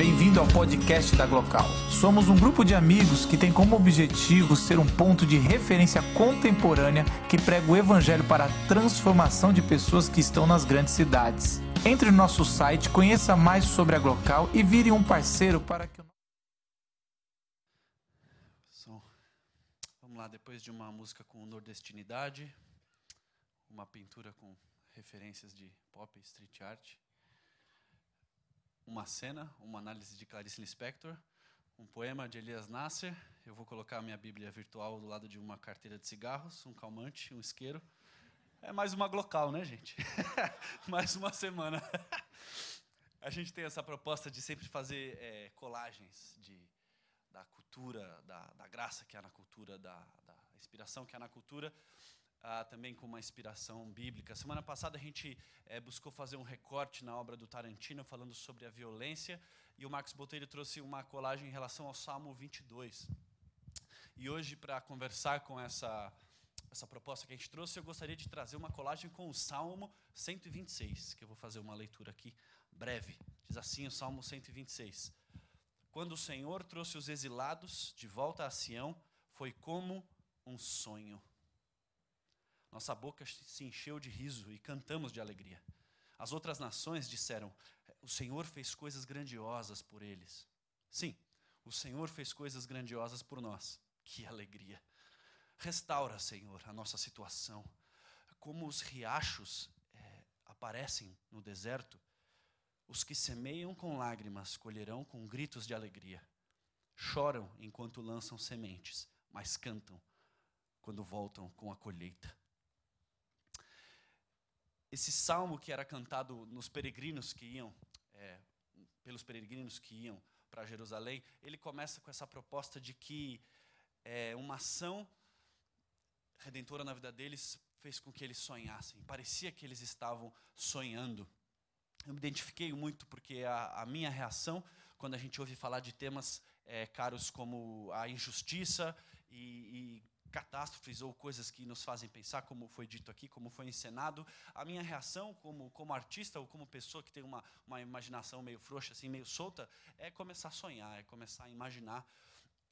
Bem-vindo ao podcast da Glocal. Somos um grupo de amigos que tem como objetivo ser um ponto de referência contemporânea que prega o evangelho para a transformação de pessoas que estão nas grandes cidades. Entre no nosso site, conheça mais sobre a Glocal e vire um parceiro para que o. Vamos lá, depois de uma música com nordestinidade, uma pintura com referências de pop e street art, uma cena, uma análise de Clarice Lispector, um poema de Elias Nasser. Eu vou colocar a minha Bíblia virtual do lado de uma carteira de cigarros, um calmante, um isqueiro. É mais uma glocal, né, gente? mais uma semana. a gente tem essa proposta de sempre fazer é, colagens de, da cultura, da, da, graça que há na cultura, da, da inspiração que há na cultura, ah, também com uma inspiração bíblica. Semana passada a gente é, buscou fazer um recorte na obra do Tarantino falando sobre a violência e o Max Botelho trouxe uma colagem em relação ao Salmo 22. E hoje, para conversar com essa, essa proposta que a gente trouxe, eu gostaria de trazer uma colagem com o Salmo 126, que eu vou fazer uma leitura aqui breve. Diz assim o Salmo 126. Quando o Senhor trouxe os exilados de volta a Sião, foi como um sonho. Nossa boca se encheu de riso e cantamos de alegria. As outras nações disseram: O Senhor fez coisas grandiosas por eles. Sim, o Senhor fez coisas grandiosas por nós. Que alegria! Restaura, Senhor, a nossa situação. Como os riachos é, aparecem no deserto, os que semeiam com lágrimas colherão com gritos de alegria. Choram enquanto lançam sementes, mas cantam quando voltam com a colheita esse salmo que era cantado nos peregrinos que iam, é, pelos peregrinos que iam para Jerusalém, ele começa com essa proposta de que é, uma ação redentora na vida deles fez com que eles sonhassem. Parecia que eles estavam sonhando. Eu me identifiquei muito porque a, a minha reação, quando a gente ouve falar de temas é, caros como a injustiça e, e catástrofes ou coisas que nos fazem pensar, como foi dito aqui, como foi encenado, a minha reação como, como artista ou como pessoa que tem uma, uma imaginação meio frouxa, assim, meio solta, é começar a sonhar, é começar a imaginar.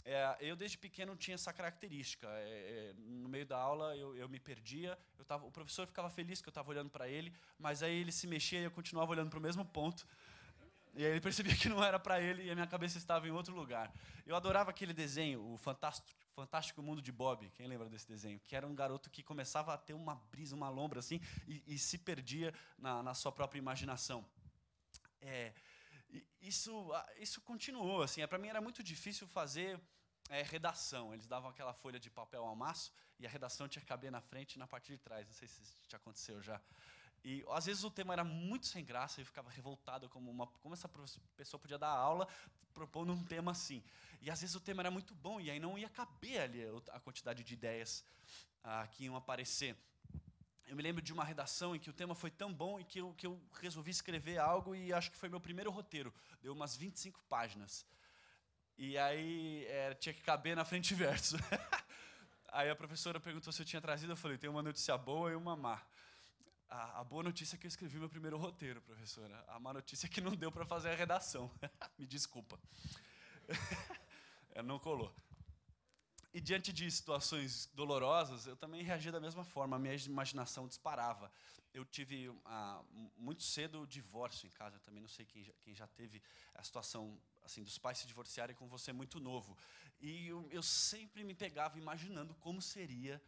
É, eu, desde pequeno, tinha essa característica. É, é, no meio da aula, eu, eu me perdia, eu tava, o professor ficava feliz que eu estava olhando para ele, mas aí ele se mexia e eu continuava olhando para o mesmo ponto. E aí ele percebia que não era para ele e a minha cabeça estava em outro lugar. Eu adorava aquele desenho, o Fantástico, Fantástico Mundo de Bob. Quem lembra desse desenho? Que era um garoto que começava a ter uma brisa, uma lombra assim, e, e se perdia na, na, sua própria imaginação. É, isso, isso continuou. Assim, é, para mim era muito difícil fazer é, redação. Eles davam aquela folha de papel ao maço e a redação tinha que caber na frente e na parte de trás. Não sei se isso já aconteceu já. E às vezes o tema era muito sem graça, eu ficava revoltado como uma como essa pessoa podia dar aula propondo um tema assim. E às vezes o tema era muito bom e aí não ia caber ali a quantidade de ideias ah, que iam aparecer. Eu me lembro de uma redação em que o tema foi tão bom e que eu, que eu resolvi escrever algo e acho que foi meu primeiro roteiro. Deu umas 25 páginas. E aí é, tinha que caber na frente e verso. aí a professora perguntou se eu tinha trazido, eu falei, tem uma notícia boa e uma má. A, a, boa notícia é que eu escrevi meu primeiro roteiro, professora. A má notícia é que não deu para fazer a redação. Me desculpa. é, não colou. E diante de situações dolorosas, eu também reagi da mesma forma. A minha imaginação disparava. Eu tive ah, muito cedo o divórcio em casa. Eu também não sei quem já, quem já teve a situação assim dos pais se divorciarem com você muito novo. E eu, eu sempre me pegava imaginando como seria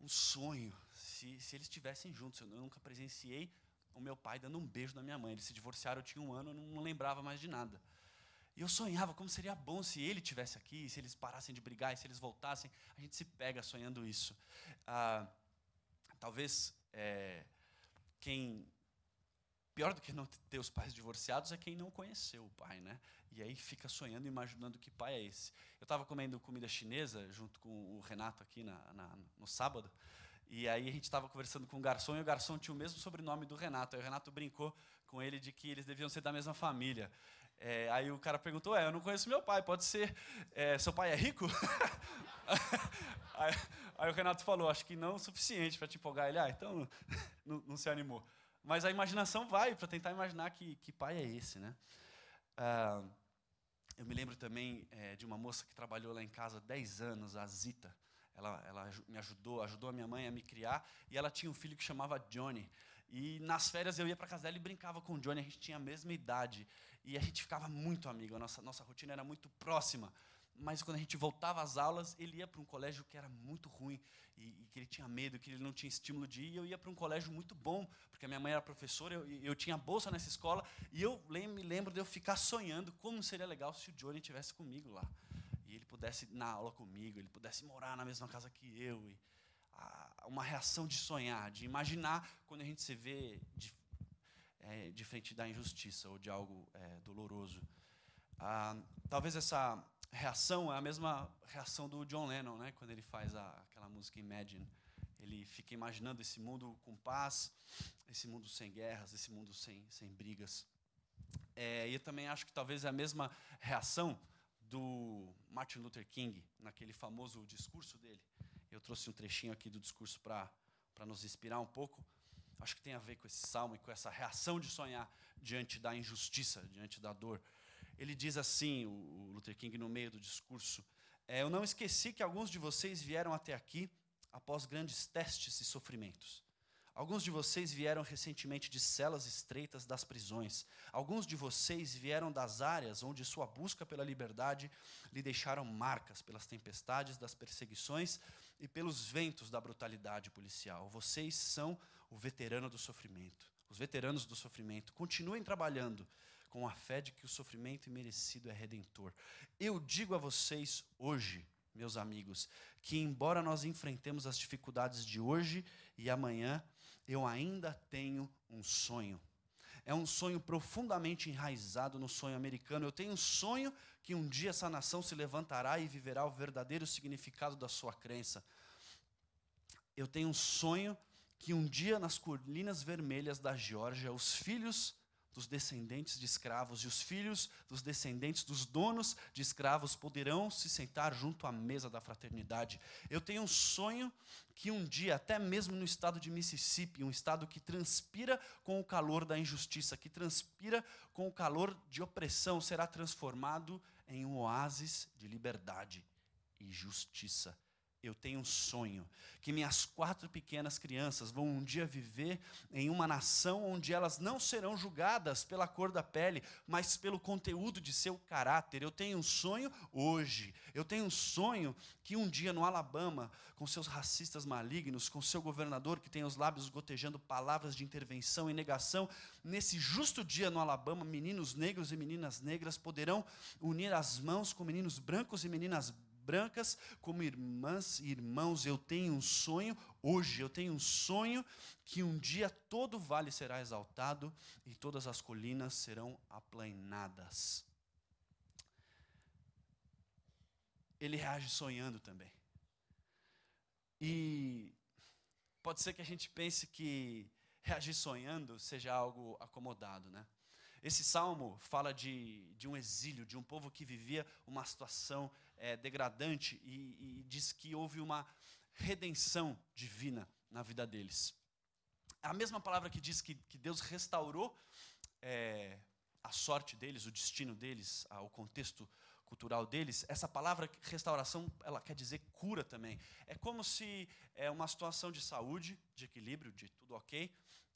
um sonho se, se eles estivessem juntos. Eu nunca presenciei o meu pai dando um beijo na minha mãe. Eles se divorciaram, eu tinha um ano, eu não lembrava mais de nada. E eu sonhava como seria bom se ele tivesse aqui, se eles parassem de brigar, se eles voltassem. A gente se pega sonhando isso. Ah, talvez é, quem pior do que não ter os pais divorciados é quem não conheceu o pai, né? E aí fica sonhando, imaginando que pai é esse. Eu estava comendo comida chinesa junto com o Renato aqui na, na, no sábado. E aí a gente estava conversando com o garçom e o garçom tinha o mesmo sobrenome do Renato. Aí o Renato brincou com ele de que eles deviam ser da mesma família. É, aí o cara perguntou: É, eu não conheço meu pai, pode ser. É, seu pai é rico? aí, aí, o Renato falou: Acho que não o suficiente para te empolgar. Ele, ah, então não, não se animou. Mas a imaginação vai para tentar imaginar que, que pai é esse, né? Ah, Eu me lembro também é, de uma moça que trabalhou lá em casa 10 anos, a Zita. Ela, ela me ajudou, ajudou a minha mãe a me criar, e ela tinha um filho que chamava Johnny. E nas férias eu ia para casa dela e brincava com o Johnny, a gente tinha a mesma idade. E a gente ficava muito amigo, a nossa, nossa rotina era muito próxima. Mas quando a gente voltava às aulas, ele ia para um colégio que era muito ruim e, e, que ele tinha medo, que ele não tinha estímulo de ir. E eu ia para um colégio muito bom, porque a minha mãe era professora, eu, eu tinha bolsa nessa escola. E eu me lembro de eu ficar sonhando como seria legal se o Johnny estivesse comigo lá. E ele pudesse ir na aula comigo, ele pudesse morar na mesma casa que eu. E, a, uma reação de sonhar, de imaginar quando a gente se vê de, é, de frente da injustiça ou de algo é, doloroso. Ah, talvez essa reação é a mesma reação do John Lennon, né, quando ele faz a, aquela música Imagine. Ele fica imaginando esse mundo com paz, esse mundo sem guerras, esse mundo sem, sem brigas. É, e eu também acho que talvez é a mesma reação do Martin Luther King, naquele famoso discurso dele. Eu trouxe um trechinho aqui do discurso para nos inspirar um pouco. Acho que tem a ver com esse salmo e com essa reação de sonhar diante da injustiça, diante da dor. Ele diz assim, o Luther King, no meio do discurso: é, Eu não esqueci que alguns de vocês vieram até aqui após grandes testes e sofrimentos. Alguns de vocês vieram recentemente de celas estreitas das prisões. Alguns de vocês vieram das áreas onde sua busca pela liberdade lhe deixaram marcas pelas tempestades das perseguições e pelos ventos da brutalidade policial. Vocês são o veterano do sofrimento. Os veteranos do sofrimento. Continuem trabalhando com a fé de que o sofrimento imerecido é redentor. Eu digo a vocês hoje, meus amigos, que embora nós enfrentemos as dificuldades de hoje e amanhã, eu ainda tenho um sonho. É um sonho profundamente enraizado no sonho americano. Eu tenho um sonho que um dia essa nação se levantará e viverá o verdadeiro significado da sua crença. Eu tenho um sonho que um dia nas colinas vermelhas da Geórgia, os filhos dos descendentes de escravos, e os filhos dos descendentes dos donos de escravos poderão se sentar junto à mesa da fraternidade. Eu tenho um sonho que um dia, até mesmo no estado de Mississippi, um estado que transpira com o calor da injustiça, que transpira com o calor de opressão, será transformado em um oásis de liberdade e justiça eu tenho um sonho que minhas quatro pequenas crianças vão um dia viver em uma nação onde elas não serão julgadas pela cor da pele, mas pelo conteúdo de seu caráter. Eu tenho um sonho hoje. Eu tenho um sonho que um dia no Alabama, com seus racistas malignos, com seu governador que tem os lábios gotejando palavras de intervenção e negação, nesse justo dia no Alabama, meninos negros e meninas negras poderão unir as mãos com meninos brancos e meninas brancas brancas, como irmãs e irmãos, eu tenho um sonho, hoje eu tenho um sonho que um dia todo o vale será exaltado e todas as colinas serão aplainadas. Ele reage sonhando também. E pode ser que a gente pense que reagir sonhando seja algo acomodado, né? Esse salmo fala de, de um exílio, de um povo que vivia uma situação é, degradante e, e diz que houve uma redenção divina na vida deles. A mesma palavra que diz que, que Deus restaurou é, a sorte deles, o destino deles, o contexto cultural deles, essa palavra restauração, ela quer dizer cura também. É como se é uma situação de saúde, de equilíbrio, de tudo ok,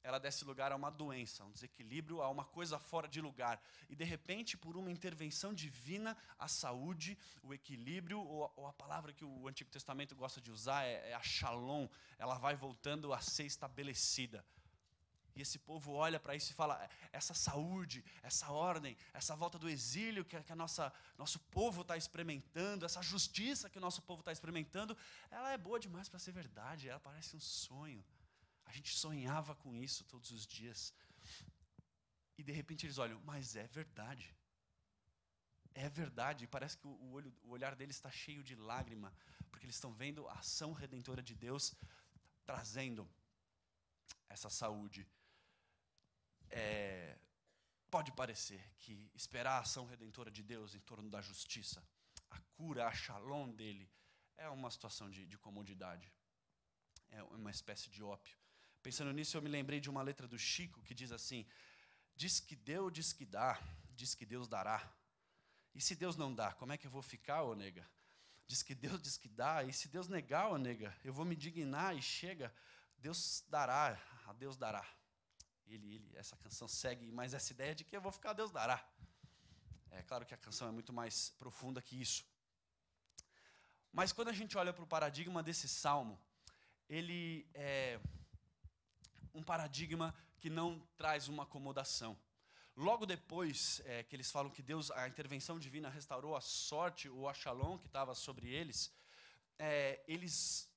ela desse lugar a uma doença, a um desequilíbrio, a uma coisa fora de lugar. E de repente, por uma intervenção divina, a saúde, o equilíbrio, ou, ou a palavra que o Antigo Testamento gosta de usar é, é a shalom, ela vai voltando a ser estabelecida. E esse povo olha para isso e fala: essa saúde, essa ordem, essa volta do exílio que, que a nossa nosso povo está experimentando, essa justiça que o nosso povo está experimentando, ela é boa demais para ser verdade. Ela parece um sonho. A gente sonhava com isso todos os dias. E de repente eles olham, mas é verdade. É verdade. Parece que o, olho, o olhar deles está cheio de lágrima, porque eles estão vendo a ação redentora de Deus trazendo essa saúde. É, pode parecer que esperar a ação redentora de Deus em torno da justiça, a cura, a shalom dele, é uma situação de, de comodidade. É uma espécie de ópio. Pensando nisso, eu me lembrei de uma letra do Chico que diz assim: Diz que deu, diz que dá, diz que Deus dará. E se Deus não dá, como é que eu vou ficar, ô nega? Diz que Deus diz que dá, e se Deus negar, ô nega, eu vou me dignar e chega, Deus dará, a Deus dará. Ele, ele, essa canção segue, mas essa ideia de que eu vou ficar, Deus dará. É claro que a canção é muito mais profunda que isso. Mas quando a gente olha para o paradigma desse salmo, ele é um paradigma que não traz uma acomodação. Logo depois é, que eles falam que Deus, a intervenção divina restaurou a sorte, o achalom que estava sobre eles, é, eles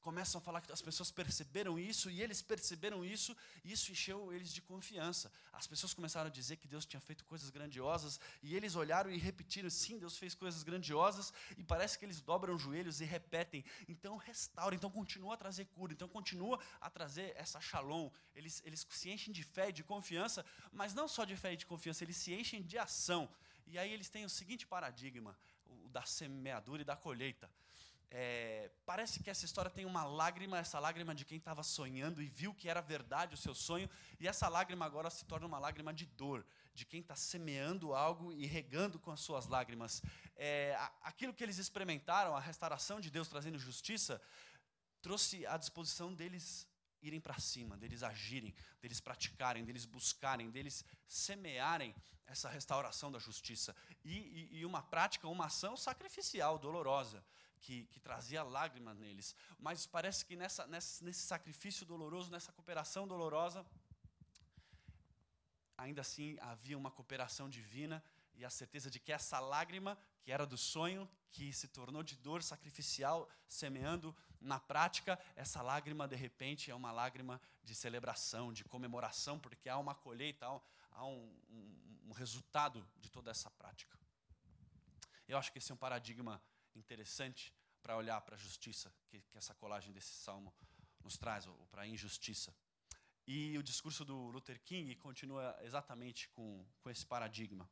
começam a falar que as pessoas perceberam isso e eles perceberam isso e isso encheu eles de confiança. As pessoas começaram a dizer que Deus tinha feito coisas grandiosas e eles olharam e repetiram: sim, Deus fez coisas grandiosas e parece que eles dobram os joelhos e repetem. Então restaura, então continua a trazer cura, então continua a trazer essa shalom. Eles, eles se enchem de fé e de confiança, mas não só de fé e de confiança, eles se enchem de ação. E aí eles têm o seguinte paradigma: o da semeadura e da colheita. É, parece que essa história tem uma lágrima, essa lágrima de quem estava sonhando e viu que era verdade o seu sonho, e essa lágrima agora se torna uma lágrima de dor, de quem está semeando algo e regando com as suas lágrimas. É, aquilo que eles experimentaram, a restauração de Deus trazendo justiça, trouxe à disposição deles irem para cima, deles agirem, deles praticarem, deles buscarem, deles semearem essa restauração da justiça. E, e, e uma prática, uma ação sacrificial, dolorosa que, que trazia lágrimas neles. Mas parece que nessa, nessa, nesse sacrifício doloroso, nessa cooperação dolorosa, ainda assim havia uma cooperação divina e a certeza de que essa lágrima, que era do sonho, que se tornou de dor sacrificial, semeando na prática, essa lágrima, de repente, é uma lágrima de celebração, de comemoração, porque há uma colheita, há um, um, um resultado de toda essa prática. Eu acho que esse é um paradigma interessante para olhar para a justiça que, que, essa colagem desse salmo nos traz, ou para a injustiça. E o discurso do Luther King continua exatamente com, com esse paradigma.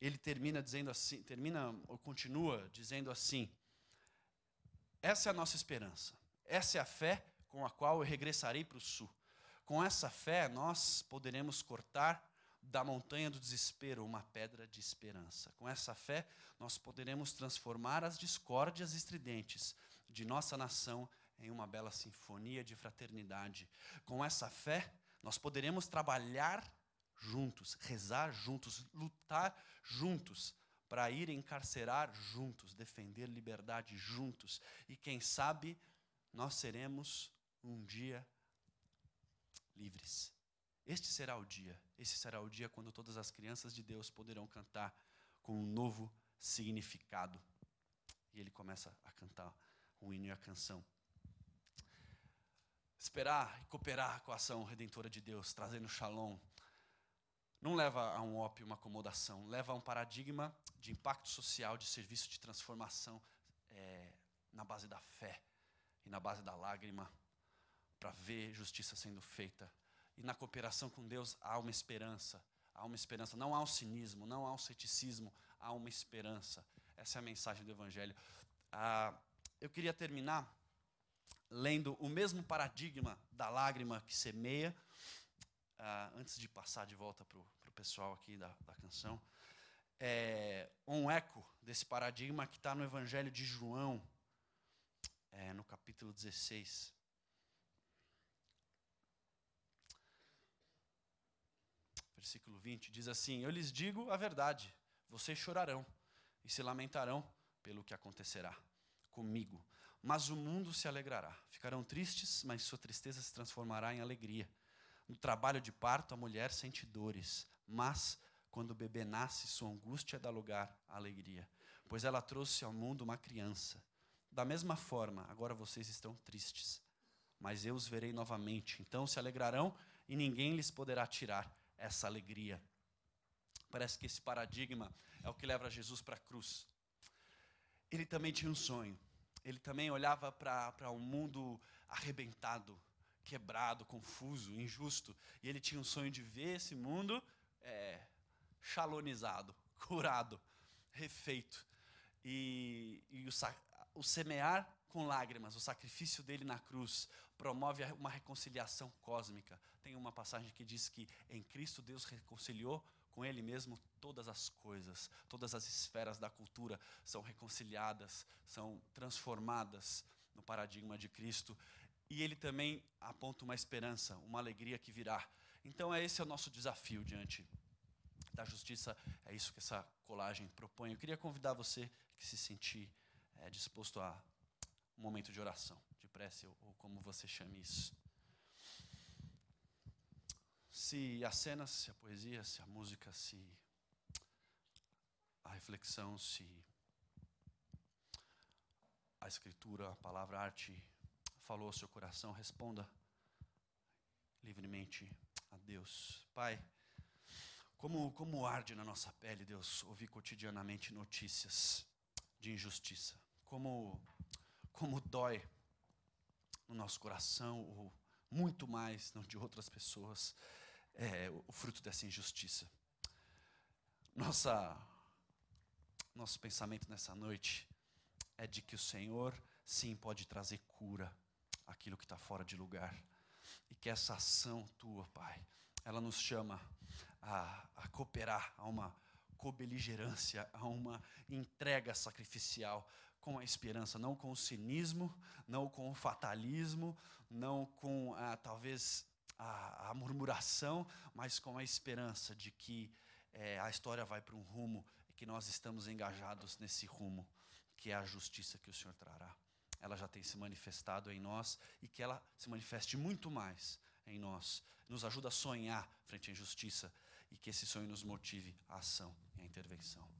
Ele termina dizendo assim, termina ou continua dizendo assim: Essa é a nossa esperança. Essa é a fé com a qual eu regressarei para o sul. Com essa fé nós poderemos cortar da montanha do desespero uma pedra de esperança. Com essa fé, nós poderemos transformar as discórdias estridentes de nossa nação em uma bela sinfonia de fraternidade. Com essa fé, nós poderemos trabalhar juntos, rezar juntos, lutar juntos, para ir encarcerar juntos, defender liberdade juntos. E quem sabe, nós seremos um dia livres. Este será o dia, esse será o dia quando todas as crianças de Deus poderão cantar com um novo significado. E ele começa a cantar o hino e a canção. Esperar e cooperar com a ação redentora de Deus, trazendo shalom, não leva a um ópio, uma acomodação, leva a um paradigma de impacto social, de serviço de transformação é, na base da fé e na base da lágrima, para ver justiça sendo feita e na cooperação com Deus há uma esperança. Há uma esperança. Não há um cinismo, não há um ceticismo, há uma esperança. Essa é a mensagem do Evangelho. Ah, eu queria terminar lendo o mesmo paradigma da lágrima que semeia, ah, antes de passar de volta para o pessoal aqui da, da canção. É, um eco desse paradigma que está no Evangelho de João, é, no capítulo 16. Versículo 20, diz assim: Eu lhes digo a verdade, vocês chorarão e se lamentarão pelo que acontecerá comigo, mas o mundo se alegrará. Ficarão tristes, mas sua tristeza se transformará em alegria. No trabalho de parto, a mulher sente dores, mas quando o bebê nasce, sua angústia dá lugar à alegria, pois ela trouxe ao mundo uma criança. Da mesma forma, agora vocês estão tristes, mas eu os verei novamente. Então se alegrarão e ninguém lhes poderá tirar essa alegria. Parece que esse paradigma é o que leva Jesus para a cruz. Ele também tinha um sonho. Ele também olhava para um mundo arrebentado, quebrado, confuso, injusto. E ele tinha um sonho de ver esse mundo é, chalonizado, curado, refeito. E, e o, o semear com lágrimas, o sacrifício dele na cruz, promove uma reconciliação cósmica. Tem uma passagem que diz que em Cristo Deus reconciliou com Ele mesmo, todas as coisas, todas as esferas da cultura são reconciliadas, são transformadas no paradigma de Cristo. E Ele também aponta uma esperança, uma alegria que virá. Então, é esse é o nosso desafio diante da justiça. É isso que essa colagem propõe. Eu queria convidar você que se sentir é, disposto a um momento de oração, de prece, ou, ou como você chame isso se a cena, se a poesia, se a música, se a reflexão, se a escritura, a palavra, a arte falou ao seu coração, responda livremente a Deus. Pai, como, como arde na nossa pele, Deus, ouvir cotidianamente notícias de injustiça. Como, como dói no nosso coração, ou muito mais no de outras pessoas é, o fruto dessa injustiça. Nossa, nosso pensamento nessa noite é de que o Senhor, sim, pode trazer cura àquilo que está fora de lugar. E que essa ação tua, Pai, ela nos chama a, a cooperar a uma cobeligerância, a uma entrega sacrificial com a esperança, não com o cinismo, não com o fatalismo, não com ah, talvez a, a murmuração, mas com a esperança de que é, a história vai para um rumo e que nós estamos engajados nesse rumo, que é a justiça que o Senhor trará. Ela já tem se manifestado em nós e que ela se manifeste muito mais em nós. Nos ajuda a sonhar frente à injustiça e que esse sonho nos motive à ação e à intervenção.